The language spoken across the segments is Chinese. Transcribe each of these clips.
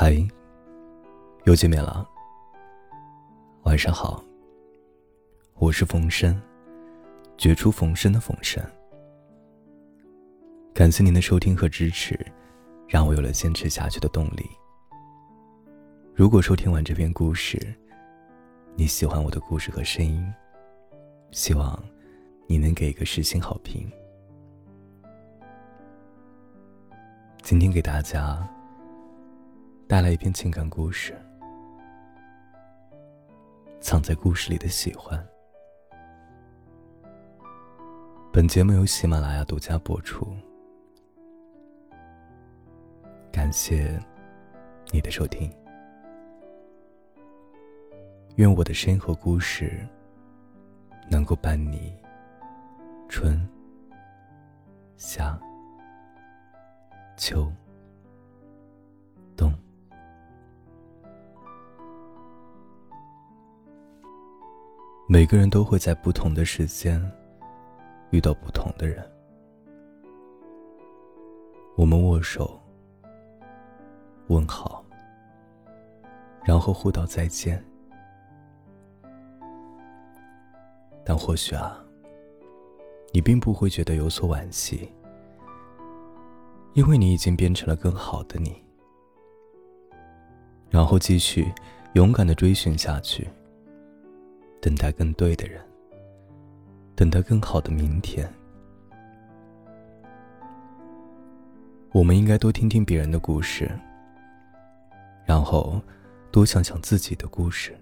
嗨，又见面了。晚上好，我是冯生，绝处逢生的冯生。感谢您的收听和支持，让我有了坚持下去的动力。如果收听完这篇故事，你喜欢我的故事和声音，希望你能给一个十星好评。今天给大家。带来一篇情感故事，藏在故事里的喜欢。本节目由喜马拉雅独家播出，感谢你的收听。愿我的声音和故事能够伴你春夏秋。每个人都会在不同的时间遇到不同的人。我们握手、问好，然后互道再见。但或许啊，你并不会觉得有所惋惜，因为你已经变成了更好的你。然后继续勇敢的追寻下去。等待更对的人，等待更好的明天。我们应该多听听别人的故事，然后多想想自己的故事，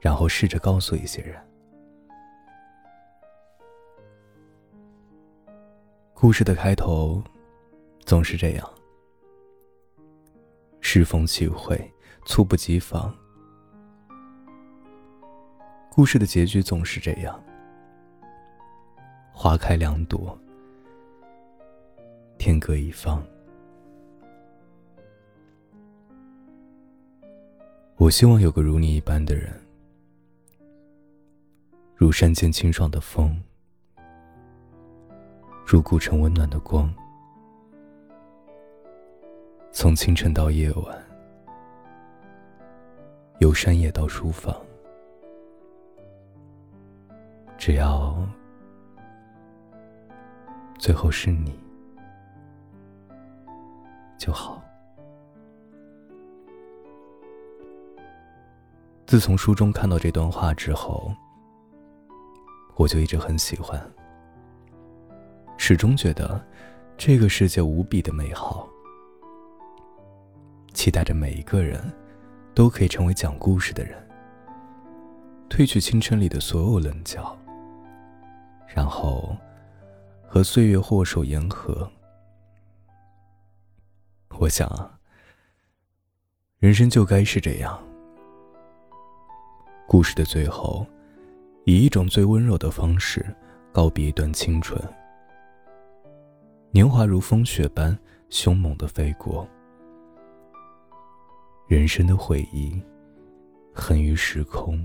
然后试着告诉一些人。故事的开头总是这样：适逢其会，猝不及防。故事的结局总是这样：花开两朵，天各一方。我希望有个如你一般的人，如山间清爽的风，如古城温暖的光，从清晨到夜晚，由山野到书房。只要最后是你就好。自从书中看到这段话之后，我就一直很喜欢，始终觉得这个世界无比的美好，期待着每一个人都可以成为讲故事的人，褪去青春里的所有棱角。然后，和岁月握手言和。我想啊，人生就该是这样。故事的最后，以一种最温柔的方式告别一段青春。年华如风雪般凶猛的飞过，人生的回忆横于时空。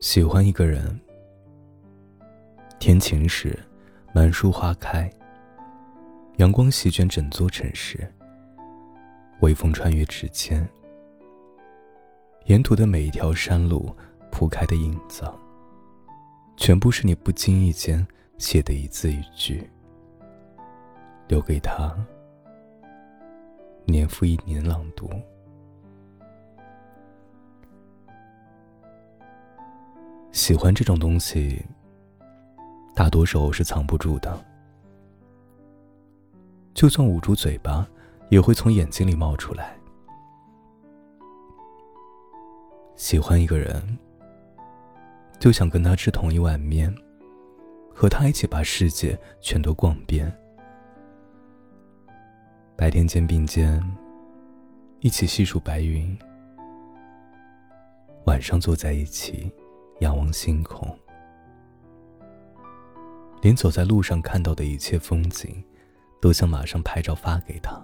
喜欢一个人，天晴时，满树花开，阳光席卷整座城市，微风穿越指尖，沿途的每一条山路铺开的影子，全部是你不经意间写的一字一句，留给他，年复一年朗读。喜欢这种东西，大多时候是藏不住的。就算捂住嘴巴，也会从眼睛里冒出来。喜欢一个人，就想跟他吃同一碗面，和他一起把世界全都逛遍。白天肩并肩，一起细数白云；晚上坐在一起。仰望星空，连走在路上看到的一切风景，都想马上拍照发给他。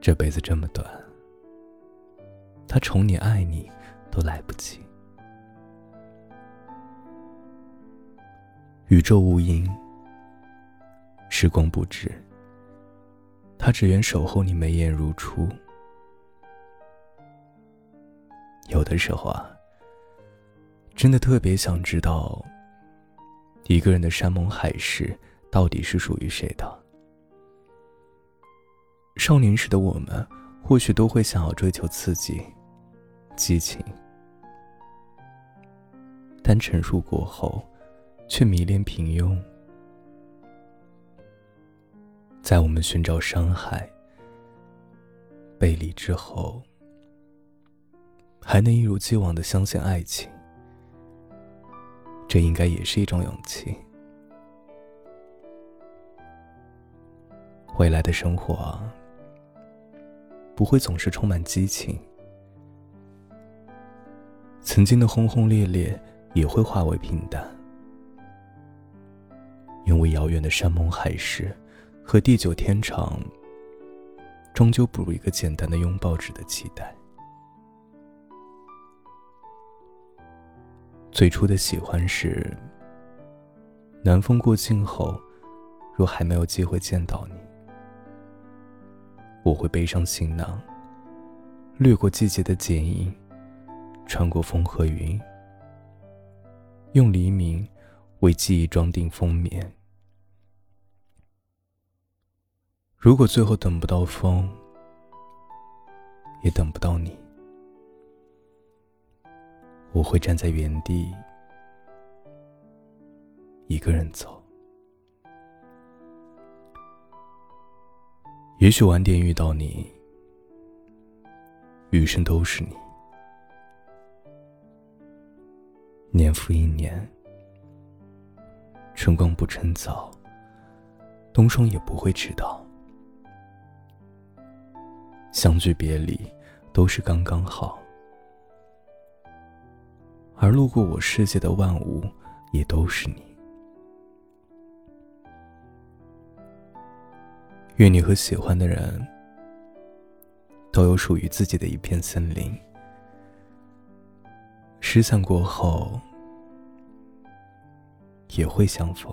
这辈子这么短，他宠你爱你都来不及。宇宙无垠，时光不止。他只愿守候你眉眼如初。有的时候啊，真的特别想知道，一个人的山盟海誓到底是属于谁的。少年时的我们，或许都会想要追求刺激、激情，但成熟过后，却迷恋平庸。在我们寻找伤害、背离之后，还能一如既往的相信爱情，这应该也是一种勇气。未来的生活不会总是充满激情，曾经的轰轰烈烈也会化为平淡，因为遥远的山盟海誓。和地久天长，终究不如一个简单的拥抱值得期待。最初的喜欢是，南风过境后，若还没有机会见到你，我会背上行囊，掠过季节的剪影，穿过风和云，用黎明为记忆装订封面。如果最后等不到风，也等不到你，我会站在原地，一个人走。也许晚点遇到你，余生都是你。年复一年，春光不趁早，冬霜也不会迟到。相聚别离，都是刚刚好。而路过我世界的万物，也都是你。愿你和喜欢的人，都有属于自己的一片森林。失散过后，也会相逢。